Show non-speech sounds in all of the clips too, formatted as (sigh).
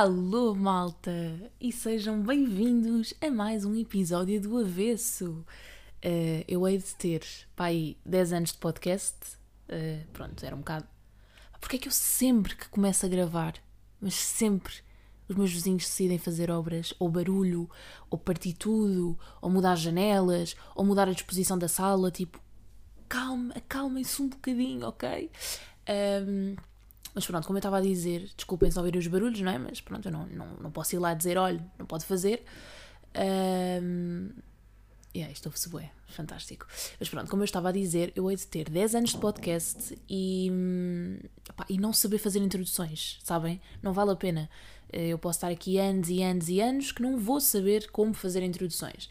Alô, malta! E sejam bem-vindos a mais um episódio do Avesso. Uh, eu hei de ter, pá, aí 10 anos de podcast. Uh, pronto, era um bocado. Porque é que eu sempre que começo a gravar, mas sempre os meus vizinhos decidem fazer obras, ou barulho, ou partir tudo, ou mudar as janelas, ou mudar a disposição da sala, tipo, calma, acalmem-se um bocadinho, ok? Um, mas pronto, como eu estava a dizer, desculpem só ouvir os barulhos, não é? Mas pronto, eu não, não, não posso ir lá dizer, olha, não pode fazer. Um, yeah, isto ouve-se fantástico. Mas pronto, como eu estava a dizer, eu hei de ter 10 anos de podcast e, opa, e não saber fazer introduções, sabem? Não vale a pena. Eh, eu posso estar aqui anos e anos e anos que não vou saber como fazer introduções.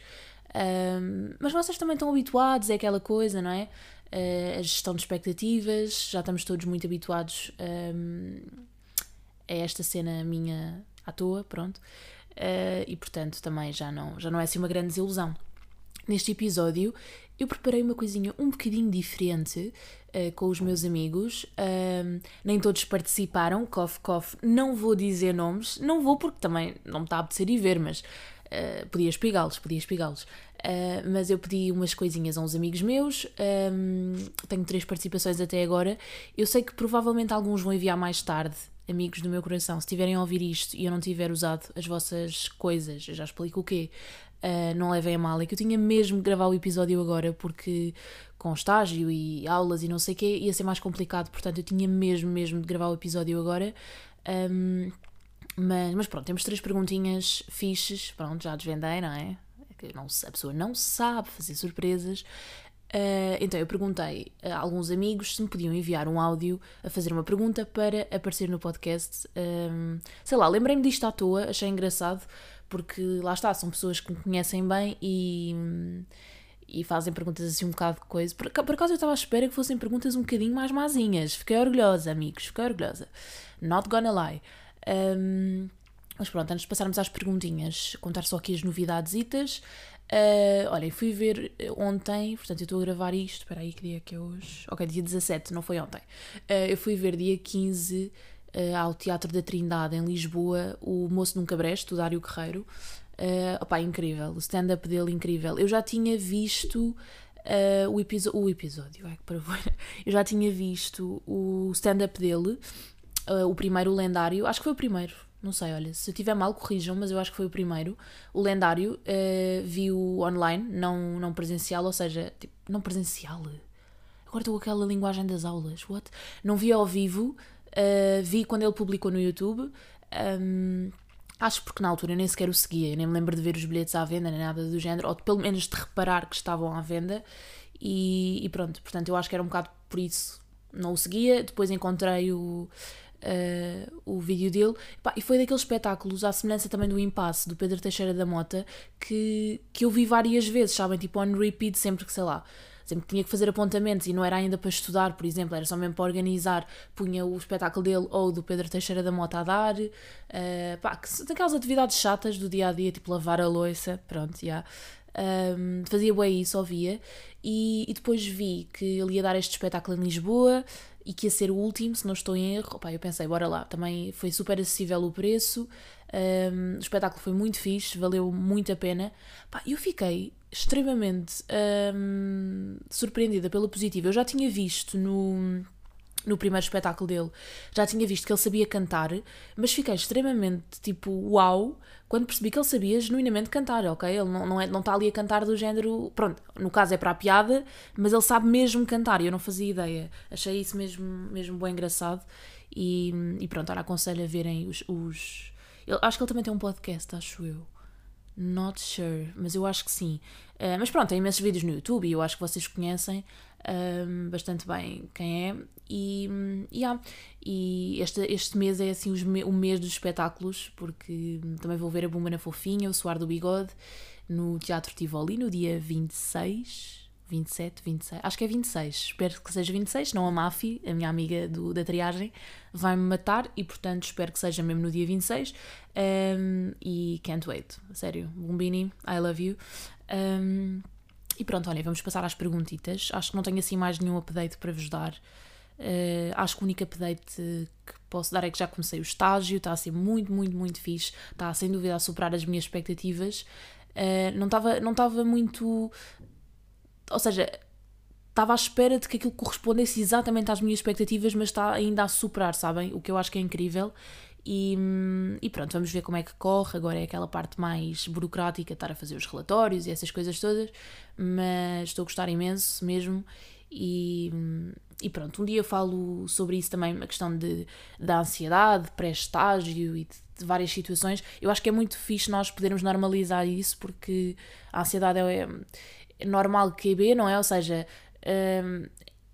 Um, mas vocês também estão habituados, é aquela coisa, não é? Uh, a gestão de expectativas, já estamos todos muito habituados um, a esta cena minha à toa, pronto, uh, e portanto também já não, já não é assim uma grande desilusão. Neste episódio eu preparei uma coisinha um bocadinho diferente uh, com os meus amigos. Uh, nem todos participaram, cof, cof, não vou dizer nomes, não vou porque também não me está a apetecer ir ver, mas uh, podia espigá-los, podia espigá-los. Uh, mas eu pedi umas coisinhas a uns amigos meus, um, tenho três participações até agora. Eu sei que provavelmente alguns vão enviar mais tarde, amigos do meu coração. Se tiverem a ouvir isto e eu não tiver usado as vossas coisas, eu já explico o quê. Uh, não levem a mal, é que eu tinha mesmo de gravar o episódio agora porque com estágio e aulas e não sei o quê ia ser mais complicado, portanto eu tinha mesmo, mesmo de gravar o episódio agora. Um, mas, mas pronto, temos três perguntinhas fixes, pronto, já desvendei, não é? que não, a pessoa não sabe fazer surpresas. Uh, então eu perguntei a alguns amigos se me podiam enviar um áudio a fazer uma pergunta para aparecer no podcast. Um, sei lá, lembrei-me disto à toa, achei engraçado, porque lá está, são pessoas que me conhecem bem e, e fazem perguntas assim um bocado de coisa. Por, por acaso eu estava à espera que fossem perguntas um bocadinho mais mazinhas. Fiquei orgulhosa, amigos, fiquei orgulhosa. Not gonna lie. Um, mas pronto, antes de passarmos às perguntinhas, contar só aqui as novidades. Uh, olhem, fui ver ontem, portanto eu estou a gravar isto, espera aí que dia é que é hoje? Ok, dia 17, não foi ontem. Uh, eu fui ver dia 15 uh, ao Teatro da Trindade em Lisboa, o Moço Nunca Breste, o Dário Guerreiro. Uh, opá, incrível, o stand-up dele incrível. Eu já tinha visto o, o episódio, ai que para Eu já tinha visto o stand-up dele, uh, o primeiro, o lendário, acho que foi o primeiro, não sei, olha, se eu tiver mal, corrijam, mas eu acho que foi o primeiro. O lendário uh, vi-o online, não, não presencial, ou seja, tipo, não presencial. Agora estou com aquela linguagem das aulas, what? Não vi ao vivo, uh, vi quando ele publicou no YouTube. Um, acho porque na altura eu nem sequer o seguia, eu nem me lembro de ver os bilhetes à venda, nem nada do género, ou pelo menos de reparar que estavam à venda. E, e pronto, portanto eu acho que era um bocado por isso não o seguia. Depois encontrei o uh, o vídeo dele. Pá, e foi daqueles espetáculos, à semelhança também do Impasse, do Pedro Teixeira da Mota, que, que eu vi várias vezes, sabem? Tipo, on repeat, sempre que, sei lá, sempre que tinha que fazer apontamentos e não era ainda para estudar, por exemplo, era só mesmo para organizar, punha o espetáculo dele ou do Pedro Teixeira da Mota a dar, uh, pá, que, daquelas atividades chatas do dia a dia, tipo lavar a louça, pronto, já. Yeah. Um, fazia bem isso, ouvia, e, e depois vi que ele ia dar este espetáculo em Lisboa, e que ia ser o último, se não estou em erro. Opa, eu pensei, bora lá, também foi super acessível o preço, um, o espetáculo foi muito fixe, valeu muito a pena. E eu fiquei extremamente um, surpreendida pela positiva. Eu já tinha visto no, no primeiro espetáculo dele, já tinha visto que ele sabia cantar, mas fiquei extremamente tipo, uau, quando percebi que ele sabia genuinamente cantar, ok? Ele não, não, é, não está ali a cantar do género. Pronto, no caso é para a piada, mas ele sabe mesmo cantar e eu não fazia ideia. Achei isso mesmo, mesmo bem engraçado e, e pronto, agora aconselho a verem os. os... Eu, acho que ele também tem um podcast, acho eu. Not sure, mas eu acho que sim. Uh, mas pronto, tem imensos vídeos no YouTube e eu acho que vocês conhecem um, bastante bem quem é. E, yeah, e este, este mês é assim os, o mês dos espetáculos, porque também vou ver a Bumba na Fofinha, o Suar do Bigode, no Teatro Tivoli, no dia 26. 27, 26, acho que é 26, espero que seja 26, não a Mafi, a minha amiga do, da triagem, vai-me matar e portanto espero que seja mesmo no dia 26 um, e can't wait, sério, Bumbini, I love you. Um, e pronto, olha, vamos passar às perguntitas. Acho que não tenho assim mais nenhum update para vos dar. Uh, acho que o único update que posso dar é que já comecei o estágio, está a ser muito, muito, muito fixe, está sem dúvida a superar as minhas expectativas. Uh, não estava não estava muito. Ou seja, estava à espera de que aquilo correspondesse exatamente às minhas expectativas, mas está ainda a superar, sabem? O que eu acho que é incrível. E, e, pronto, vamos ver como é que corre. Agora é aquela parte mais burocrática, estar a fazer os relatórios e essas coisas todas, mas estou a gostar imenso mesmo. E, e pronto, um dia eu falo sobre isso também, a questão de, da ansiedade, pré-estágio e de, de, várias situações. Eu acho que é muito fixe nós podermos normalizar isso, porque a ansiedade é, é normal QB, não é? Ou seja, é,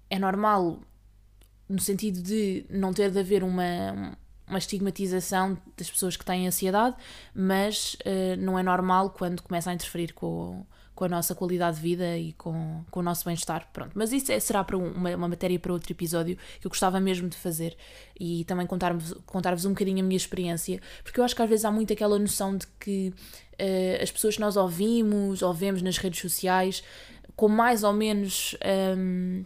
é normal no sentido de não ter de haver uma, uma estigmatização das pessoas que têm ansiedade, mas uh, não é normal quando começa a interferir com, com a nossa qualidade de vida e com, com o nosso bem-estar. Pronto, mas isso é, será para uma, uma matéria para outro episódio que eu gostava mesmo de fazer e também contar-vos contar um bocadinho a minha experiência, porque eu acho que às vezes há muito aquela noção de que uh, as pessoas que nós ouvimos ou vemos nas redes sociais, com mais ou menos. Um,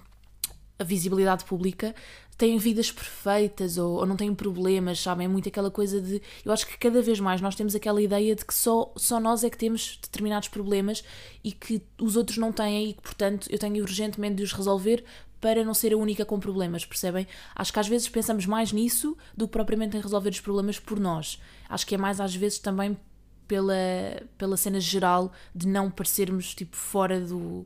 a visibilidade pública têm vidas perfeitas ou, ou, não têm problemas, sabem? É muito aquela coisa de. Eu acho que cada vez mais nós temos aquela ideia de que só, só nós é que temos determinados problemas e que os outros não têm e que, portanto, eu tenho urgentemente de os resolver para não ser a única com problemas, percebem? Acho que às vezes pensamos mais nisso do que propriamente em resolver os problemas por nós. Acho que é mais às vezes também pela, pela cena geral de não parecermos tipo fora do,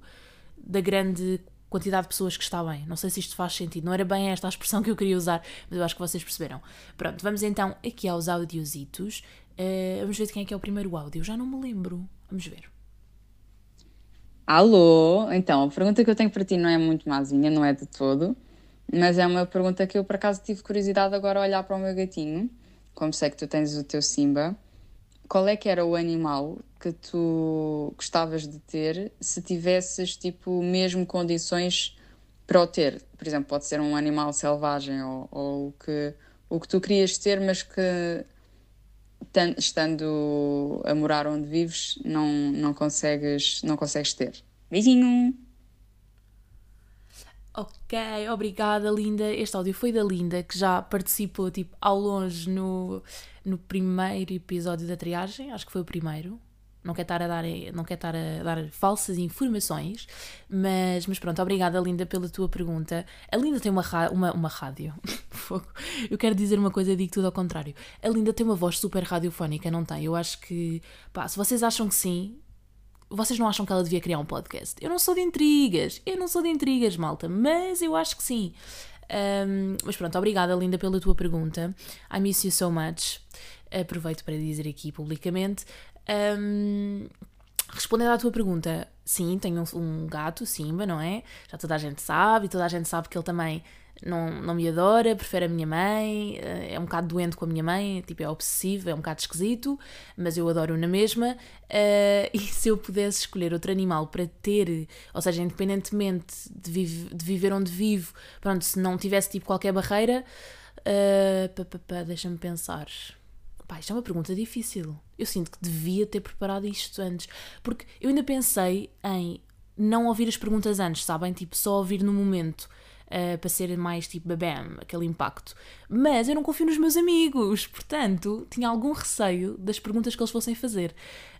da grande quantidade de pessoas que está bem. Não sei se isto faz sentido. Não era bem esta a expressão que eu queria usar, mas eu acho que vocês perceberam. Pronto, vamos então aqui aos audiositos. Uh, vamos ver quem é que é o primeiro áudio. Já não me lembro. Vamos ver. Alô, então a pergunta que eu tenho para ti não é muito mazinha, não é de todo, mas é uma pergunta que eu por acaso tive curiosidade agora a olhar para o meu gatinho, como sei que tu tens o teu Simba, qual é que era o animal que tu gostavas de ter se tivesses, tipo, mesmo condições para o ter? Por exemplo, pode ser um animal selvagem ou, ou o, que, o que tu querias ter, mas que estando a morar onde vives não, não, consegues, não consegues ter. Beijinho! Ok, obrigada, Linda. Este áudio foi da Linda, que já participou tipo, ao longe no, no primeiro episódio da triagem, acho que foi o primeiro. Não quer estar a dar, não quer estar a dar falsas informações, mas, mas pronto, obrigada, Linda, pela tua pergunta. A Linda tem uma, uma, uma rádio. (laughs) Eu quero dizer uma coisa digo tudo ao contrário. A Linda tem uma voz super radiofónica, não tem? Eu acho que, pá, se vocês acham que sim, vocês não acham que ela devia criar um podcast? Eu não sou de intrigas, eu não sou de intrigas, malta, mas eu acho que sim. Um, mas pronto, obrigada, Linda, pela tua pergunta. I miss you so much. Aproveito para dizer aqui publicamente. Um, respondendo à tua pergunta, sim, tenho um, um gato, Simba, não é? Já toda a gente sabe, e toda a gente sabe que ele também não, não me adora, prefere a minha mãe, eh, é um bocado doente com a minha mãe, tipo, é obsessivo, é um bocado esquisito, mas eu adoro na mesma. Uh, (laughs) e se eu pudesse escolher outro animal para ter, ou seja, independentemente de, vive, de viver onde vivo, pronto, se não tivesse tipo qualquer barreira, uh, deixa-me pensar. Pá, isto é uma pergunta difícil. Eu sinto que devia ter preparado isto antes, porque eu ainda pensei em não ouvir as perguntas antes, sabem? Tipo, só ouvir no momento uh, para ser mais tipo babam, aquele impacto. Mas eu não confio nos meus amigos, portanto, tinha algum receio das perguntas que eles fossem fazer.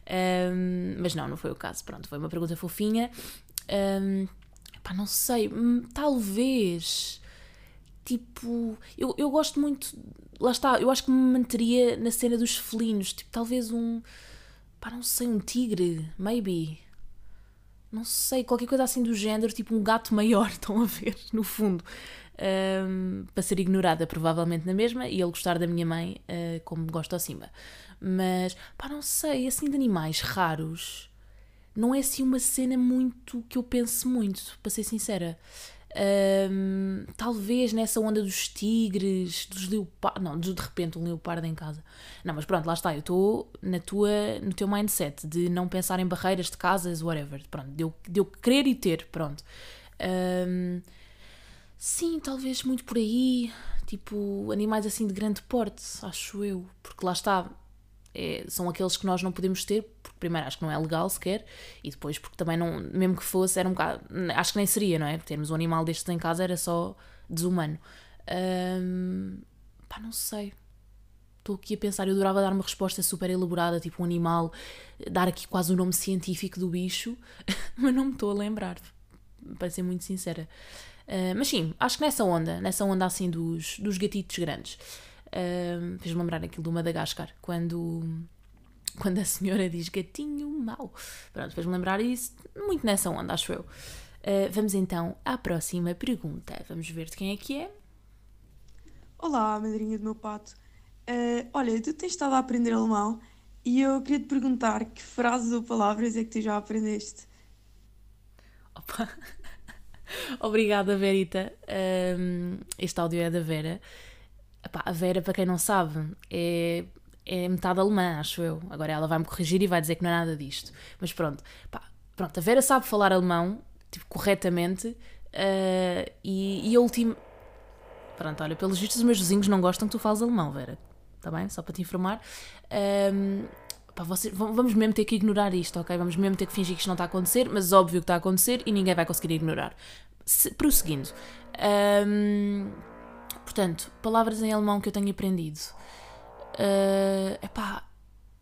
Um, mas não, não foi o caso. Pronto, foi uma pergunta fofinha. Um, pá, não sei, hum, talvez. Tipo, eu, eu gosto muito. Lá está, eu acho que me manteria na cena dos felinos. Tipo, talvez um. Pá, não sei, um tigre, maybe não sei, qualquer coisa assim do género, tipo um gato maior, (laughs) estão a ver, no fundo. Um, para ser ignorada, provavelmente na mesma, e ele gostar da minha mãe, uh, como gosta ao Simba. Mas, pá, não sei, assim de animais raros, não é assim uma cena muito que eu pense muito, para ser sincera. Um, talvez nessa onda dos tigres, dos leopardos. Não, de repente um leopardo em casa. Não, mas pronto, lá está. Eu estou na tua, no teu mindset de não pensar em barreiras de casas, whatever. Pronto, deu, deu querer e ter. Pronto. Um, sim, talvez muito por aí. Tipo, animais assim de grande porte, acho eu. Porque lá está. É, são aqueles que nós não podemos ter, porque primeiro acho que não é legal sequer, e depois porque também não, mesmo que fosse, era um bocado, acho que nem seria, não é? Termos um animal destes em casa era só desumano. Um, pá, não sei. Estou aqui a pensar, eu adorava dar uma resposta super elaborada, tipo um animal, dar aqui quase o nome científico do bicho, (laughs) mas não me estou a lembrar, para ser muito sincera. Uh, mas sim, acho que nessa onda, nessa onda assim dos, dos gatitos grandes. Uh, Fez-me lembrar aquilo do Madagascar, quando, quando a senhora diz gatinho mau. Pronto, fez-me lembrar isso, muito nessa onda, acho eu. Uh, vamos então à próxima pergunta. Vamos ver de quem é que é. Olá, madrinha do meu pato. Uh, olha, tu tens estado a aprender alemão e eu queria te perguntar que frases ou palavras é que tu já aprendeste? Opa! (laughs) Obrigada, Verita. Um, este áudio é da Vera. Epá, a Vera, para quem não sabe, é, é metade alemã, acho eu. Agora ela vai me corrigir e vai dizer que não é nada disto. Mas pronto, pronto a Vera sabe falar alemão tipo, corretamente uh, e, e a última. Pronto, olha, pelos vistos os meus vizinhos não gostam que tu fales alemão, Vera. Está bem? Só para te informar. Um, pá, você, vamos mesmo ter que ignorar isto, ok? Vamos mesmo ter que fingir que isto não está a acontecer, mas óbvio que está a acontecer e ninguém vai conseguir ignorar. Se, prosseguindo. Um, portanto, palavras em alemão que eu tenho aprendido. Uh, epá,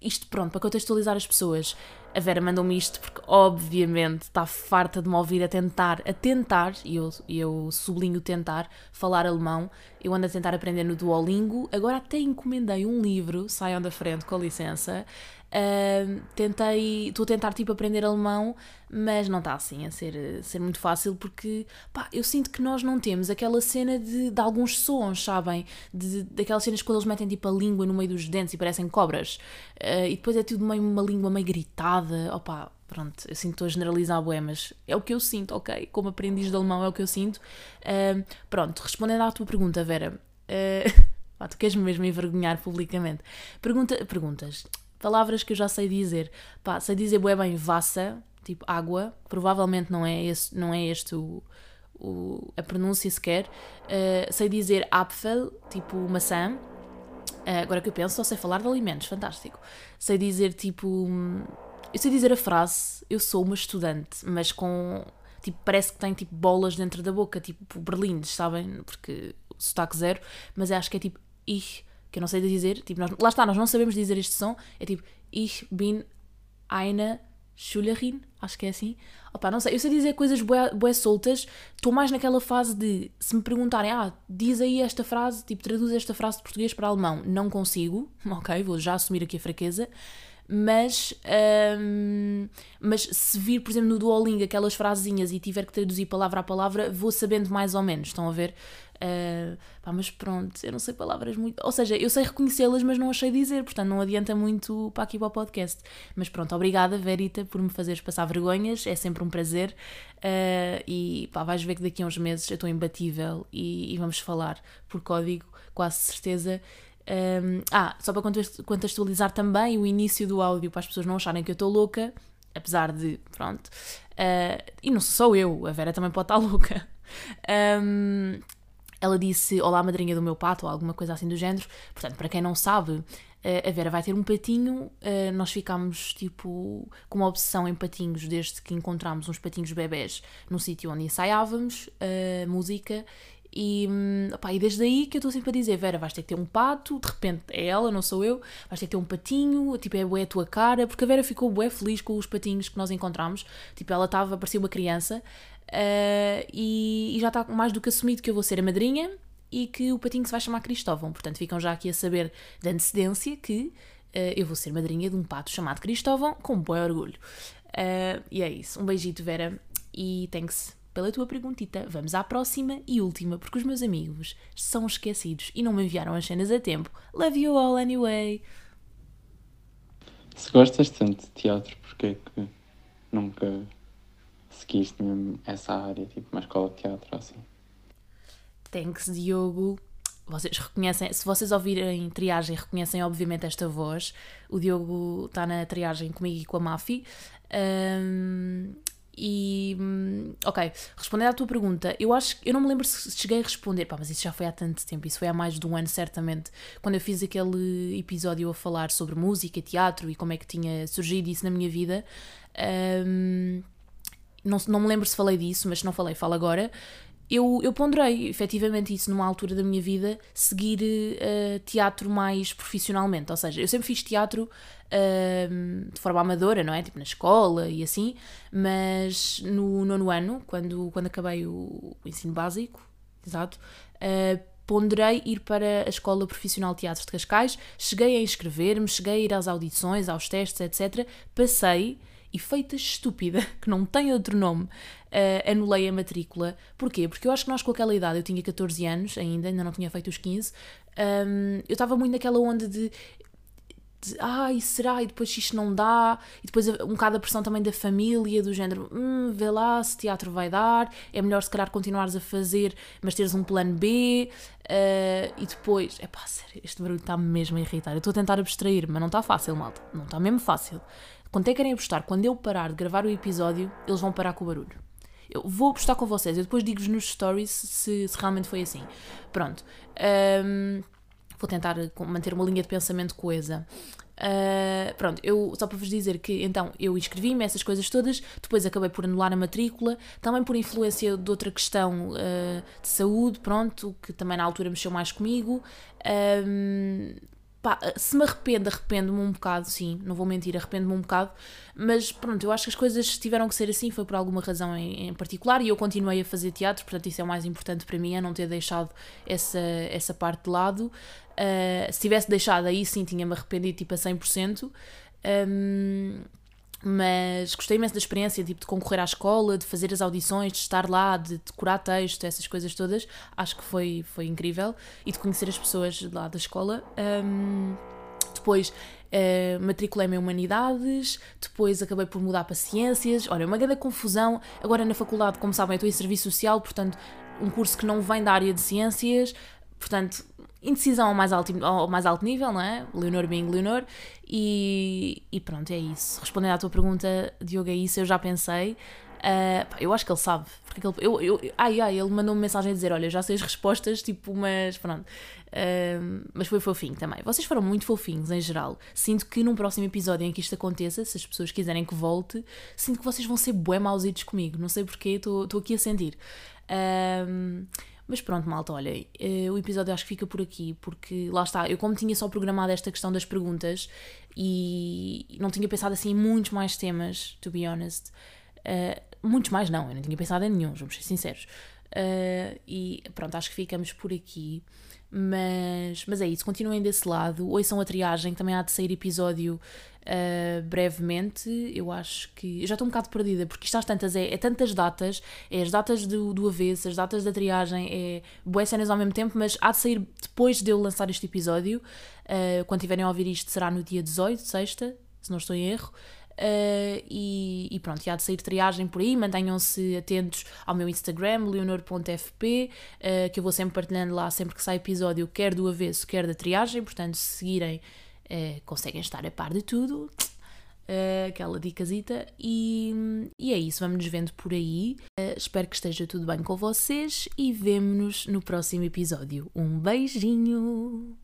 isto pronto, para contextualizar as pessoas. A Vera mandou-me isto porque, obviamente, está farta de me ouvir a tentar, a tentar, e eu, eu sublinho tentar, falar alemão. Eu ando a tentar aprender no Duolingo. Agora até encomendei um livro, saiam da frente, com licença, Uh, tentei, estou a tentar tipo aprender alemão, mas não está assim a ser, ser muito fácil porque pá, eu sinto que nós não temos aquela cena de, de alguns sons, sabem? De, daquelas cenas quando eles metem tipo a língua no meio dos dentes e parecem cobras, uh, e depois é tudo meio uma língua meio gritada. Opá, pronto, eu sinto estou a generalizar bué, mas é o que eu sinto, ok? Como aprendiz de alemão é o que eu sinto. Uh, pronto, respondendo à tua pergunta, Vera. (laughs) Uh, tu queres -me mesmo envergonhar publicamente. Pergunta, perguntas palavras que eu já sei dizer. Pá, sei dizer bué bem vassa, tipo água, provavelmente não é, esse, não é este o, o, a pronúncia sequer. Uh, sei dizer Apfel, tipo maçã. Uh, agora que eu penso, só sei falar de alimentos, fantástico. Sei dizer tipo. Eu sei dizer a frase, eu sou uma estudante, mas com. Tipo, parece que tem tipo bolas dentro da boca, tipo berlindes, sabem? Porque sotaque zero, mas acho que é tipo ich que eu não sei dizer, tipo, nós, lá está, nós não sabemos dizer este som, é tipo, ich bin eine Schülerin, acho que é assim. Opa, não sei, eu sei dizer coisas bué soltas, estou mais naquela fase de, se me perguntarem, ah, diz aí esta frase, tipo, traduz esta frase de português para alemão, não consigo, (laughs) ok, vou já assumir aqui a fraqueza, mas, um, mas se vir, por exemplo, no Duolingo aquelas frasezinhas e tiver que traduzir palavra a palavra, vou sabendo mais ou menos, estão a ver? Uh, pá, mas pronto, eu não sei palavras muito. Ou seja, eu sei reconhecê-las, mas não achei dizer, portanto não adianta muito para aqui para o podcast. Mas pronto, obrigada, Verita, por me fazeres passar vergonhas, é sempre um prazer. Uh, e pá, vais ver que daqui a uns meses eu estou imbatível e, e vamos falar por código, quase certeza. Um, ah, só para contextualizar também o início do áudio para as pessoas não acharem que eu estou louca, apesar de, pronto. Uh, e não sou eu, a Vera também pode estar (laughs) louca. Um, ela disse Olá, madrinha do meu pato, ou alguma coisa assim do género. Portanto, para quem não sabe, eh, a Vera vai ter um patinho. Eh, nós ficámos tipo com uma obsessão em patinhos desde que encontramos uns patinhos bebés no sítio onde ensaiávamos música. E, hum, opa, e desde aí que eu estou sempre a dizer: Vera, vais ter que ter um pato, de repente é ela, não sou eu, vais ter que ter um patinho, tipo, é bué a tua cara, porque a Vera ficou bué feliz com os patinhos que nós encontramos. Tipo, ela estava, parecia uma criança, Uh, e, e, já está mais do que assumido que eu vou ser a madrinha e que o patinho se vai chamar Cristóvão. Portanto, ficam já aqui a saber da antecedência que uh, eu vou ser madrinha de um pato chamado Cristóvão, com bom orgulho. Uh, e é isso. Um beijito, Vera, e thanks pela tua perguntita. Vamos à próxima e última, porque os meus amigos são esquecidos e não me enviaram as cenas a tempo. Love you all anyway. Se gostas tanto de teatro, porquê é que nunca seguiste mesmo essa área, tipo uma escola de teatro assim? Thanks, Diogo. Vocês reconhecem, se vocês ouvirem triagem, reconhecem obviamente esta voz. O Diogo está na triagem comigo e com a Mafi. Um, e, hum, ok, respondendo à tua pergunta, eu acho que eu não me lembro se cheguei a responder, pá, mas isso já foi há tanto tempo, isso foi há mais de um ano, certamente, quando eu fiz aquele episódio a falar sobre música, teatro e como é que tinha surgido isso na minha vida. Um, não, não me lembro se falei disso, mas se não falei, falo agora eu, eu ponderei efetivamente isso numa altura da minha vida, seguir uh, teatro mais profissionalmente. Ou seja, eu sempre fiz teatro uh, de forma amadora, não é? Tipo na escola e assim, mas no nono ano, quando, quando acabei o, o ensino básico, exato, uh, ponderei ir para a Escola Profissional de Teatro de Cascais, cheguei a inscrever-me, cheguei a ir às audições, aos testes, etc. Passei e feita estúpida, (laughs) que não tem outro nome, uh, anulei a matrícula. Porquê? Porque eu acho que nós com aquela idade, eu tinha 14 anos ainda, ainda não tinha feito os 15, um, eu estava muito naquela onda de de, ai, será? E depois isto não dá, e depois um bocado a pressão também da família, do género, hum, vê lá se teatro vai dar, é melhor se calhar continuares a fazer, mas teres um plano B, uh, e depois, é pá, sério, este barulho está-me mesmo a irritar. Eu estou a tentar abstrair, mas não está fácil, malta, não está mesmo fácil. Quando é que querem apostar? Quando eu parar de gravar o episódio, eles vão parar com o barulho. Eu vou apostar com vocês, eu depois digo-vos nos stories se, se, realmente foi assim. Pronto. Um, vou tentar manter uma linha de pensamento coesa. Uh, pronto, eu só para vos dizer que então eu inscrevi-me, essas coisas todas, depois acabei por anular a matrícula, também por influência de outra questão uh, de saúde, pronto, que também na altura mexeu mais comigo. Um, Pá, se me arrependo, arrependo-me um bocado, sim, não vou mentir, arrependo-me um bocado, mas pronto, eu acho que as coisas tiveram que ser assim, foi por alguma razão em, em, particular e eu continuei a fazer teatro, portanto isso é o mais importante para mim, é não ter deixado essa, essa parte de lado. Uh, se tivesse deixado aí, sim, tinha-me arrependido tipo a 100%. Um, mas gostei imenso da experiência tipo, de concorrer à escola, de fazer as audições, de estar lá, de decorar texto, essas coisas todas. Acho que foi, foi incrível. E de conhecer as pessoas lá da escola. Um, depois uh, matriculei-me em Humanidades, depois acabei por mudar para Ciências. Olha, uma grande confusão. Agora na faculdade, como sabem, eu estou em Serviço Social, portanto, um curso que não vem da área de Ciências. Portanto, indecisão ao mais alto, ao mais alto nível, não é? Leonor being Leonor. E, e pronto, é isso. Respondendo à tua pergunta, Diogo, é isso, eu já pensei. Uh, eu acho que ele sabe. Porque ele, eu, eu, ai, ai, ele mandou-me mensagem a dizer: Olha, já sei as respostas, tipo, mas pronto. Uh, mas foi fofinho também. Vocês foram muito fofinhos em geral. Sinto que num próximo episódio em que isto aconteça, se as pessoas quiserem que volte, sinto que vocês vão ser bué mausitos comigo. Não sei porquê, estou aqui a sentir. Uh, mas pronto, malta, olha, uh, o episódio acho que fica por aqui, porque lá está, eu como tinha só programado esta questão das perguntas e não tinha pensado assim em muitos mais temas, to be honest. Uh, muitos mais não, eu não tinha pensado em nenhum, vamos ser sinceros. Uh, e pronto, acho que ficamos por aqui. Mas, mas é isso, continuem desse lado, ouçam a triagem, também há de sair episódio uh, brevemente. Eu acho que. Eu já estou um bocado perdida, porque isto às tantas é, é tantas datas, é as datas do, do avesso, as datas da triagem, é boas cenas ao mesmo tempo, mas há de sair depois de eu lançar este episódio. Uh, quando tiverem a ouvir isto, será no dia 18, sexta, se não estou em erro. Uh, e, e, pronto, e há de sair triagem por aí. Mantenham-se atentos ao meu Instagram, leonor.fp, uh, que eu vou sempre partilhando lá sempre que sai episódio, quer do avesso, quer da triagem. Portanto, se seguirem, uh, conseguem estar a par de tudo. aquela dicazita e, e é isso, vamos nos vendo por aí espero que esteja tudo bem com vocês e vemo-nos no próximo episódio um beijinho